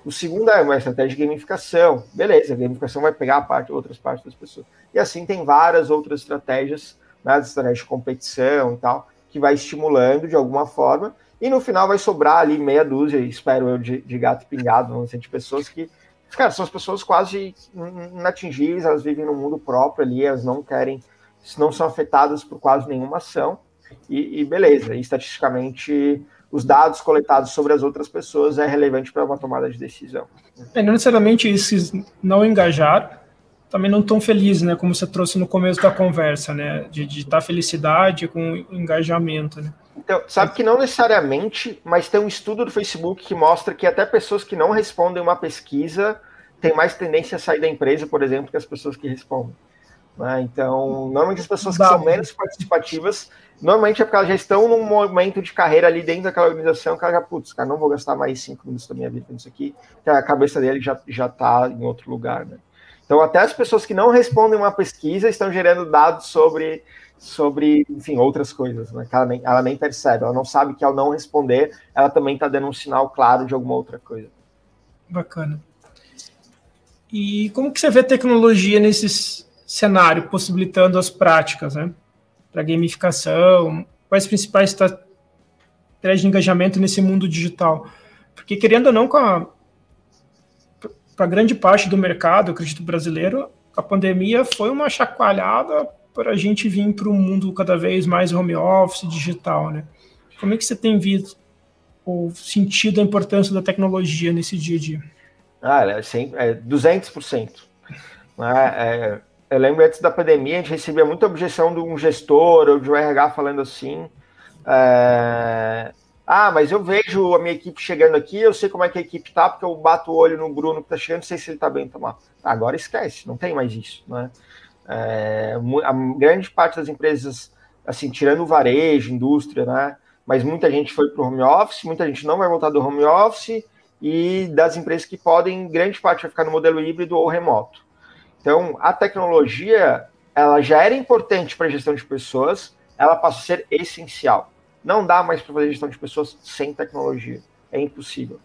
O segundo é uma estratégia de gamificação. Beleza, a gamificação vai pegar parte, outras partes das pessoas. E assim tem várias outras estratégias, né, estratégias de competição e tal, que vai estimulando de alguma forma. E no final vai sobrar ali meia dúzia, espero eu, de, de gato pingado, não sei, de pessoas que cara, são as pessoas quase inatingíveis, elas vivem no mundo próprio ali, elas não querem não são afetadas por quase nenhuma ação, e, e beleza, e estatisticamente os dados coletados sobre as outras pessoas é relevante para uma tomada de decisão. É, não necessariamente esses não engajar também não tão felizes, né, como você trouxe no começo da conversa, né, de estar tá felicidade com engajamento, né. Então, sabe que não necessariamente, mas tem um estudo do Facebook que mostra que até pessoas que não respondem uma pesquisa têm mais tendência a sair da empresa, por exemplo, que as pessoas que respondem. Né? Então, normalmente as pessoas que são menos participativas, normalmente é porque elas já estão num momento de carreira ali dentro daquela organização que ela já, putz, cara, não vou gastar mais cinco minutos da minha vida nisso aqui, a cabeça dele já, já tá em outro lugar, né? Então, até as pessoas que não respondem uma pesquisa estão gerando dados sobre, sobre enfim, outras coisas, né? Que ela nem, ela nem percebe, ela não sabe que ao não responder, ela também está dando um sinal claro de alguma outra coisa. Bacana. E como que você vê tecnologia nesses cenário possibilitando as práticas, né? Para gamificação, quais principais estratégias de engajamento nesse mundo digital? Porque, querendo ou não, para grande parte do mercado, acredito, brasileiro, a pandemia foi uma chacoalhada para a gente vir para um mundo cada vez mais home office, digital, né? Como é que você tem visto ou sentido a importância da tecnologia nesse dia a dia? Ah, é, 100, é 200%. Né? É, eu lembro antes da pandemia, a gente recebia muita objeção de um gestor ou de um RH falando assim: é, Ah, mas eu vejo a minha equipe chegando aqui, eu sei como é que a equipe tá, porque eu bato o olho no Bruno que tá chegando, sei se ele tá bem tomar. Agora esquece, não tem mais isso, né? É, a grande parte das empresas, assim, tirando o varejo, indústria, né? Mas muita gente foi para o home office, muita gente não vai voltar do home office, e das empresas que podem, grande parte vai ficar no modelo híbrido ou remoto. Então, a tecnologia, ela já era importante para a gestão de pessoas, ela passa a ser essencial. Não dá mais para fazer gestão de pessoas sem tecnologia. É impossível.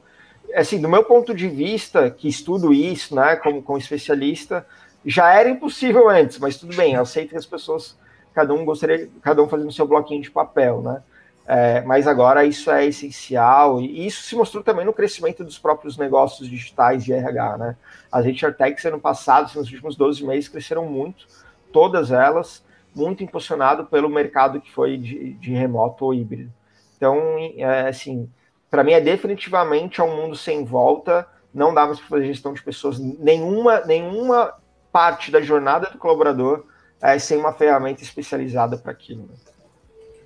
Assim, do meu ponto de vista, que estudo isso, né, como, como especialista, já era impossível antes, mas tudo bem, eu aceito que as pessoas, cada um gostaria, cada um fazendo seu bloquinho de papel, né? É, mas agora isso é essencial e isso se mostrou também no crescimento dos próprios negócios digitais de RH, né? As HR Techs ano passado, nos últimos 12 meses, cresceram muito, todas elas, muito impulsionado pelo mercado que foi de, de remoto ou híbrido. Então, é, assim, para mim é definitivamente um mundo sem volta, não dá mais para fazer gestão de pessoas, nenhuma, nenhuma parte da jornada do colaborador é, sem uma ferramenta especializada para aquilo. Né?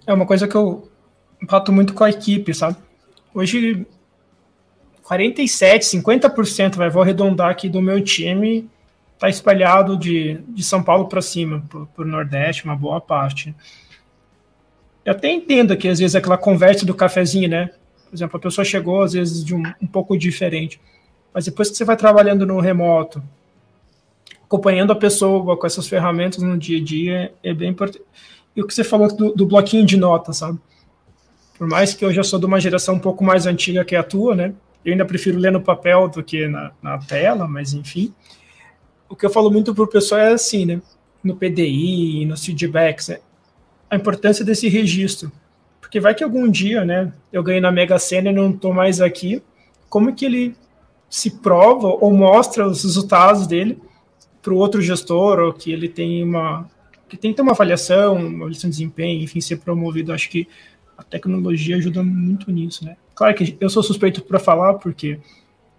É uma coisa que eu bato muito com a equipe, sabe? Hoje, 47, 50%, vai, vou arredondar aqui do meu time, tá espalhado de, de São Paulo para cima, para o Nordeste, uma boa parte. Eu até entendo que às vezes aquela conversa do cafezinho, né? Por exemplo, a pessoa chegou às vezes de um, um pouco diferente, mas depois que você vai trabalhando no remoto, acompanhando a pessoa com essas ferramentas no dia a dia, é bem importante. E o que você falou do, do bloquinho de notas, sabe? Por mais que eu já sou de uma geração um pouco mais antiga que a tua, né? Eu ainda prefiro ler no papel do que na, na tela, mas enfim. O que eu falo muito para o pessoal é assim, né? No PDI, nos feedbacks, né? a importância desse registro. Porque vai que algum dia, né, eu ganhei na Mega Sena e não estou mais aqui, como que ele se prova ou mostra os resultados dele para o outro gestor, ou que ele tem uma que tem que ter uma avaliação, uma avaliação de desempenho, enfim, ser promovido. Acho que a tecnologia ajuda muito nisso, né? Claro que eu sou suspeito para falar, porque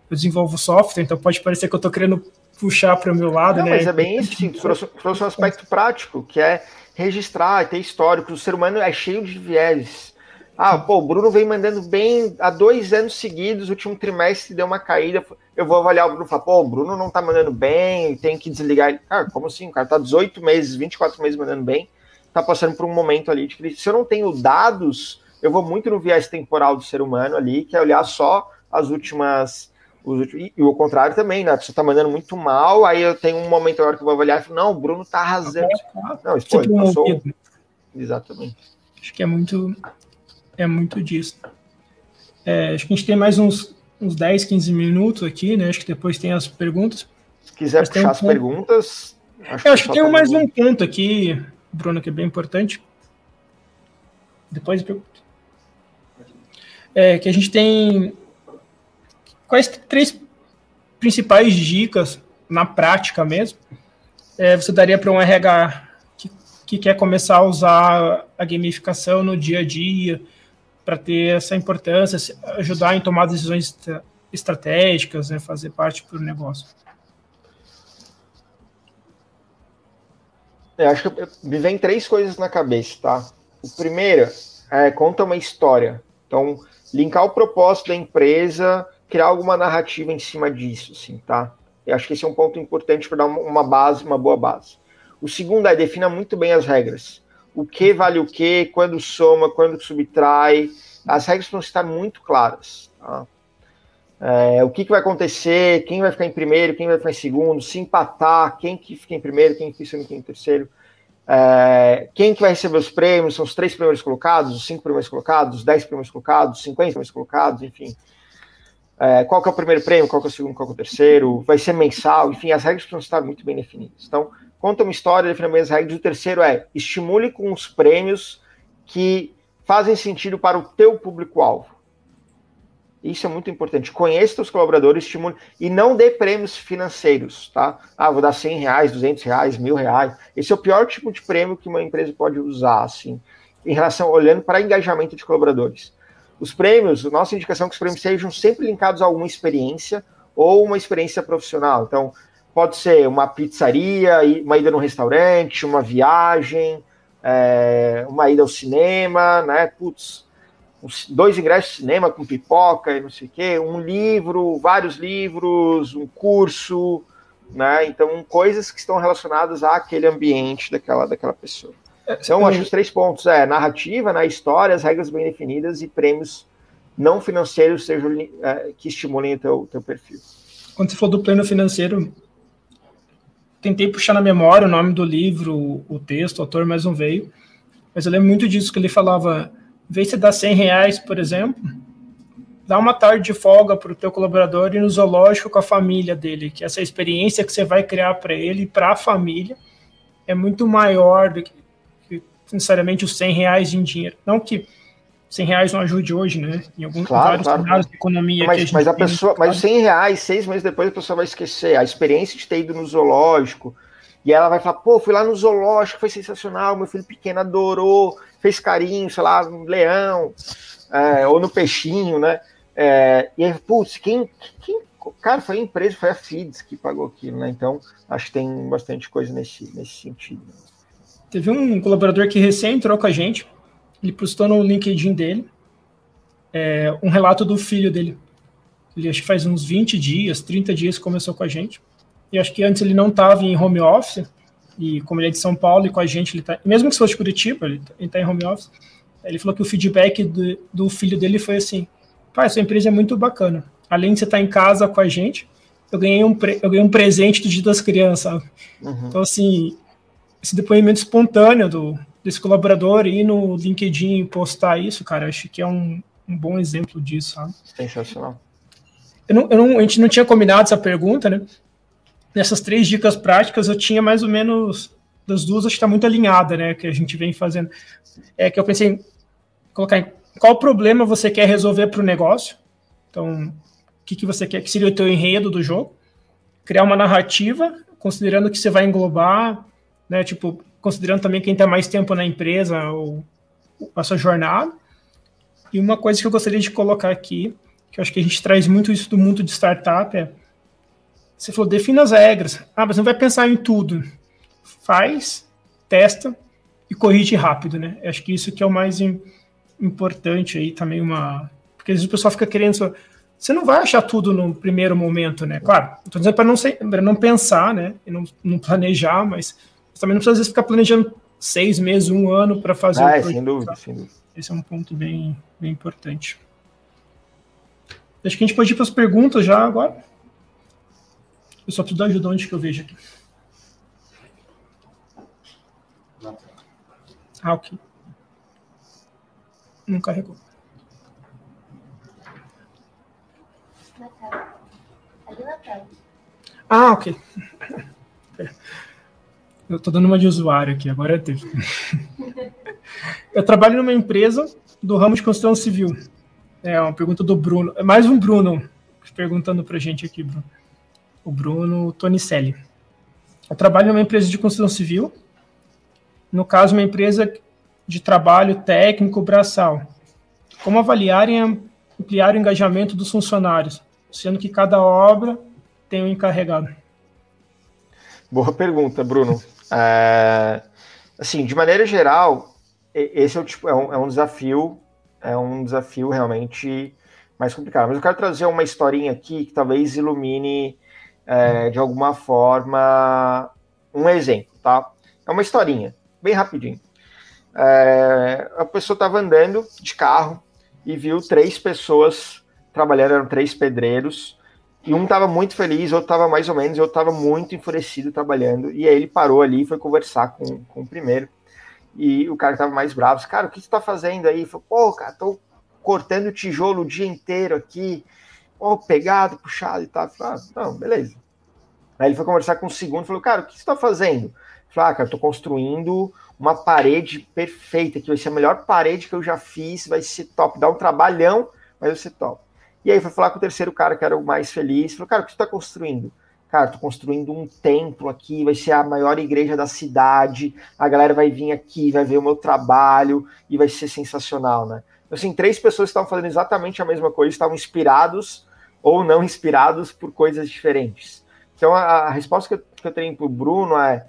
eu desenvolvo software, então pode parecer que eu estou querendo puxar para o meu lado, Não, né? Mas é bem isso, sim. trouxe [laughs] um aspecto prático, que é registrar, ter histórico. O ser humano é cheio de vieses. Ah, pô, o Bruno vem mandando bem há dois anos seguidos, o último trimestre deu uma caída. Eu vou avaliar o Bruno e falar, pô, o Bruno não tá mandando bem, tem que desligar ele. Cara, como assim? O cara tá 18 meses, 24 meses mandando bem, tá passando por um momento ali de crise. Se eu não tenho dados, eu vou muito no viés temporal do ser humano ali, que é olhar só as últimas. Os últimos, e, o contrário também, né? A pessoa tá mandando muito mal, aí eu tenho um momento agora que eu vou avaliar e falo, não, o Bruno tá arrasando. Não, isso foi, passou. Exatamente. Acho que é muito é muito disso. É, acho que a gente tem mais uns, uns 10, 15 minutos aqui, né? Acho que depois tem as perguntas. Se quiser Mas puxar um as ponto... perguntas. Acho Eu acho que, tem mais um ponto aqui, Bruno, que é bem importante. Depois é que a gente tem quais três principais dicas na prática mesmo é, você daria para um RH que, que quer começar a usar a gamificação no dia a dia, para ter essa importância, ajudar em tomar decisões estratégicas, né, fazer parte do negócio. Eu acho que me vem três coisas na cabeça, tá? O primeiro é conta uma história. Então, linkar o propósito da empresa, criar alguma narrativa em cima disso, assim, tá? Eu acho que esse é um ponto importante para dar uma base, uma boa base. O segundo é defina muito bem as regras o que vale o que, quando soma, quando subtrai. As regras vão estar muito claras. Tá? É, o que, que, vai acontecer, quem vai ficar em primeiro, quem vai ficar em segundo, se empatar, quem que fica em primeiro, quem que fica em terceiro. É, quem que vai receber os prêmios, são os três primeiros colocados, os cinco primeiros colocados, os dez primeiros colocados, os cinquenta primeiros colocados, enfim. É, qual que é o primeiro prêmio, qual que é o segundo, qual que é o terceiro, vai ser mensal, enfim, as regras precisam estar muito bem definidas. Então, conta uma história, defina bem as regras. O terceiro é estimule com os prêmios que fazem sentido para o teu público-alvo. Isso é muito importante. Conheça os colaboradores, estimule e não dê prêmios financeiros, tá? Ah, vou dar 100 reais, 200 reais, mil reais. Esse é o pior tipo de prêmio que uma empresa pode usar, assim, em relação, olhando para engajamento de colaboradores. Os prêmios, nossa indicação é que os prêmios sejam sempre linkados a alguma experiência ou uma experiência profissional. Então, Pode ser uma pizzaria, uma ida num restaurante, uma viagem, é, uma ida ao cinema, né? Putz, dois ingressos de cinema com pipoca e não sei o quê, um livro, vários livros, um curso, né? Então, coisas que estão relacionadas àquele ambiente daquela, daquela pessoa. É, então, acho que os três pontos é narrativa, né, história, as regras bem definidas e prêmios não financeiros sejam, é, que estimulem o teu, teu perfil. Quando você falou do plano financeiro, tentei puxar na memória o nome do livro, o texto, o autor, mas não veio. Mas eu lembro muito disso que ele falava, vê se dá 100 reais, por exemplo, dá uma tarde de folga para o teu colaborador e no zoológico com a família dele, que essa experiência que você vai criar para ele e para a família é muito maior do que, que necessariamente os 100 reais em dinheiro. Não que 100 reais não ajude hoje, né? Em alguns claro, vários claro. cenários de economia. Mas, a, mas a pessoa, mas 100 reais, seis meses depois, a pessoa vai esquecer a experiência de ter ido no zoológico. E ela vai falar, pô, fui lá no zoológico, foi sensacional, meu filho pequeno adorou, fez carinho, sei lá, no leão, é, ou no peixinho, né? É, e aí, putz, quem, quem. Cara, foi a empresa, foi a FIDS que pagou aquilo, né? Então, acho que tem bastante coisa nesse, nesse sentido. Teve um colaborador que recém entrou com a gente, ele postou no LinkedIn dele é, um relato do filho dele. Ele acho que faz uns 20 dias, 30 dias começou com a gente. E acho que antes ele não estava em home office, e como ele é de São Paulo e com a gente, ele tá, mesmo que fosse Curitiba, ele está tá em home office. Ele falou que o feedback do, do filho dele foi assim: pai, sua empresa é muito bacana. Além de você estar tá em casa com a gente, eu ganhei um, eu ganhei um presente do Dia das Crianças. Uhum. Então, assim, esse depoimento espontâneo do, desse colaborador ir no LinkedIn postar isso, cara, acho que é um, um bom exemplo disso, sabe? Sensacional. Eu não, eu não, a gente não tinha combinado essa pergunta, né? Nessas três dicas práticas, eu tinha mais ou menos das duas, acho que está muito alinhada, né? Que a gente vem fazendo. É que eu pensei, colocar em qual problema você quer resolver para o negócio. Então, o que, que você quer que seria o teu enredo do jogo. Criar uma narrativa, considerando que você vai englobar, né, tipo, considerando também quem está mais tempo na empresa ou a sua jornada. E uma coisa que eu gostaria de colocar aqui, que eu acho que a gente traz muito isso do mundo de startup, é você falou, defina as regras. Ah, mas não vai pensar em tudo. Faz, testa e corrige rápido, né? Eu acho que isso que é o mais importante aí também uma... Porque às vezes o pessoal fica querendo... Só... Você não vai achar tudo no primeiro momento, né? Claro, estou dizendo para não, ser, não pensar, né? E não, não planejar, mas também não precisa às vezes ficar planejando seis meses, um ano para fazer ah, o projeto. Sem dúvida, sem dúvida. Esse é um ponto bem, bem importante. Acho que a gente pode ir para as perguntas já agora. Eu só preciso da ajuda onde que eu vejo aqui. Ah, ok. Não carregou. Ah, ok. Eu estou dando uma de usuário aqui, agora teve. eu trabalho numa empresa do ramo de construção civil. É uma pergunta do Bruno. É mais um Bruno perguntando para gente aqui, Bruno. O Bruno Tonicelli. Eu trabalho numa empresa de construção civil. No caso, uma empresa de trabalho técnico braçal. Como avaliar e ampliar o engajamento dos funcionários, sendo que cada obra tem um encarregado? Boa pergunta, Bruno. É, assim, de maneira geral, esse é, tipo, é, um, é um desafio, é um desafio realmente mais complicado. Mas eu quero trazer uma historinha aqui que talvez ilumine é, de alguma forma um exemplo, tá? É uma historinha, bem rapidinho. É, a pessoa estava andando de carro e viu três pessoas trabalhando, eram três pedreiros, e um tava muito feliz, outro tava mais ou menos, e outro tava muito enfurecido trabalhando. E aí ele parou ali e foi conversar com, com o primeiro. E o cara que tava mais bravo, cara, o que você tá fazendo aí? Falou, pô, cara, tô cortando tijolo o dia inteiro aqui, pô, pegado, puxado e tal. Falei, ah, não, beleza. Aí ele foi conversar com o segundo, falou, cara, o que você tá fazendo? Falou, ah, cara, tô construindo uma parede perfeita, que vai ser a melhor parede que eu já fiz, vai ser top, dá um trabalhão, mas vai ser top. E aí foi falar com o terceiro cara, que era o mais feliz. Falou, cara, o que você está construindo? Cara, tô construindo um templo aqui, vai ser a maior igreja da cidade. A galera vai vir aqui, vai ver o meu trabalho e vai ser sensacional, né? Então, assim, três pessoas estavam fazendo exatamente a mesma coisa, estavam inspirados ou não inspirados por coisas diferentes. Então, a, a resposta que eu, que eu tenho para o Bruno é: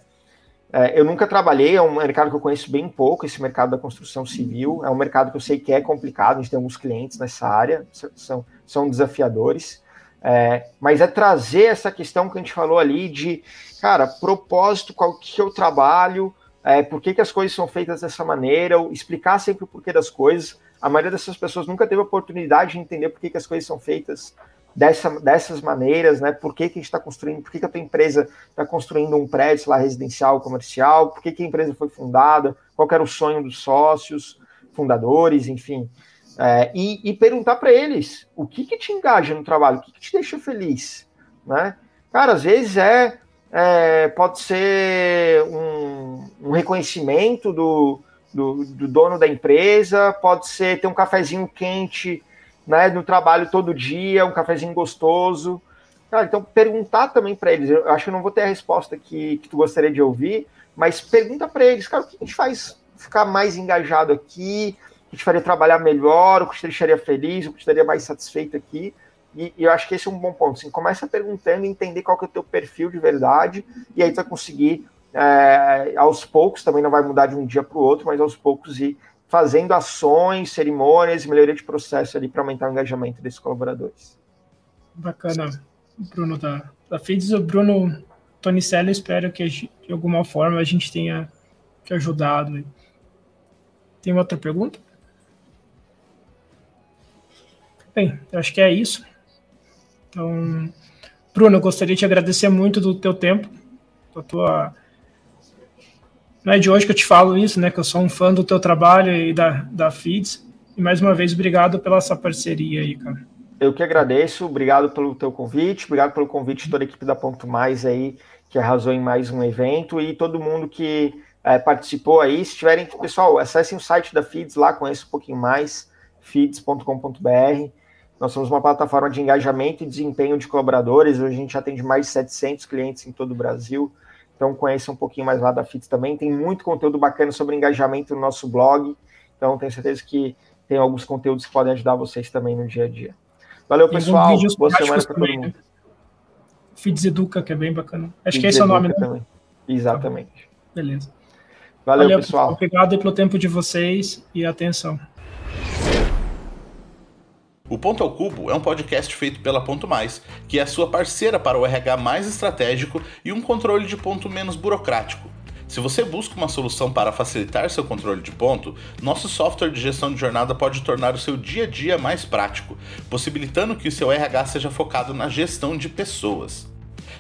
é, eu nunca trabalhei, é um mercado que eu conheço bem pouco, esse mercado da construção civil. É um mercado que eu sei que é complicado, a gente tem alguns clientes nessa área, são, são desafiadores. É, mas é trazer essa questão que a gente falou ali de, cara, propósito, qual que o trabalho, é, por que, que as coisas são feitas dessa maneira, explicar sempre o porquê das coisas. A maioria dessas pessoas nunca teve a oportunidade de entender por que, que as coisas são feitas dessa, dessas maneiras, né? Por que, que a gente está construindo, por que, que a tua empresa está construindo um prédio lá residencial, comercial, por que, que a empresa foi fundada, qual era o sonho dos sócios, fundadores, enfim. É, e, e, perguntar para eles o que, que te engaja no trabalho, o que, que te deixa feliz, né? Cara, às vezes é, é pode ser um, um reconhecimento do, do, do, dono da empresa, pode ser ter um cafezinho quente né, no trabalho todo dia, um cafezinho gostoso. Cara, então perguntar também para eles. Eu acho que eu não vou ter a resposta que, que tu gostaria de ouvir, mas pergunta para eles, cara, o que a gente faz ficar mais engajado aqui? O que te faria trabalhar melhor? O que te deixaria feliz? O que te deixaria mais satisfeito aqui? E, e, eu acho que esse é um bom ponto. Assim, começa perguntando, entender qual que é o teu perfil de verdade, e aí tu vai conseguir, é, aos poucos, também não vai mudar de um dia para o outro, mas aos poucos ir fazendo ações, cerimônias, melhoria de processo ali para aumentar o engajamento desses colaboradores. Bacana, Bruno da, da FIDS. O Bruno Tonicelli, espero que de alguma forma a gente tenha te ajudado. Tem outra pergunta? Bem, acho que é isso. Então, Bruno, eu gostaria de agradecer muito do teu tempo, da tua não é de hoje que eu te falo isso, né? Que eu sou um fã do teu trabalho e da, da Feeds. E mais uma vez, obrigado pela essa parceria aí, cara. Eu que agradeço, obrigado pelo teu convite, obrigado pelo convite de toda a equipe da Ponto Mais aí, que arrasou em mais um evento, e todo mundo que é, participou aí. Se tiverem, pessoal, acessem o site da Feeds lá, conheçam um pouquinho mais, feeds.com.br. Nós somos uma plataforma de engajamento e desempenho de colaboradores. Hoje a gente atende mais de 700 clientes em todo o Brasil. Então conheça um pouquinho mais lá da Feeds também. Tem muito conteúdo bacana sobre engajamento no nosso blog. Então tenho certeza que tem alguns conteúdos que podem ajudar vocês também no dia a dia. Valeu, pessoal. Boa semana para todo mundo. Né? Feeds Educa, que é bem bacana. Acho Feeds que esse é o nome, né? Também. Exatamente. Tá Beleza. Valeu, Valeu pessoal. pessoal. Obrigado pelo tempo de vocês e atenção. O Ponto ao Cubo é um podcast feito pela Ponto Mais, que é a sua parceira para o RH mais estratégico e um controle de ponto menos burocrático. Se você busca uma solução para facilitar seu controle de ponto, nosso software de gestão de jornada pode tornar o seu dia a dia mais prático, possibilitando que o seu RH seja focado na gestão de pessoas.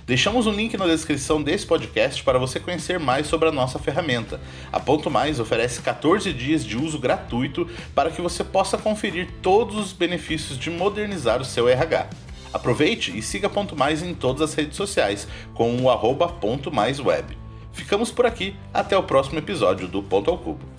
Deixamos um link na descrição desse podcast para você conhecer mais sobre a nossa ferramenta. A Ponto Mais oferece 14 dias de uso gratuito para que você possa conferir todos os benefícios de modernizar o seu RH. Aproveite e siga Ponto Mais em todas as redes sociais com o arroba. Ficamos por aqui, até o próximo episódio do Ponto ao Cubo.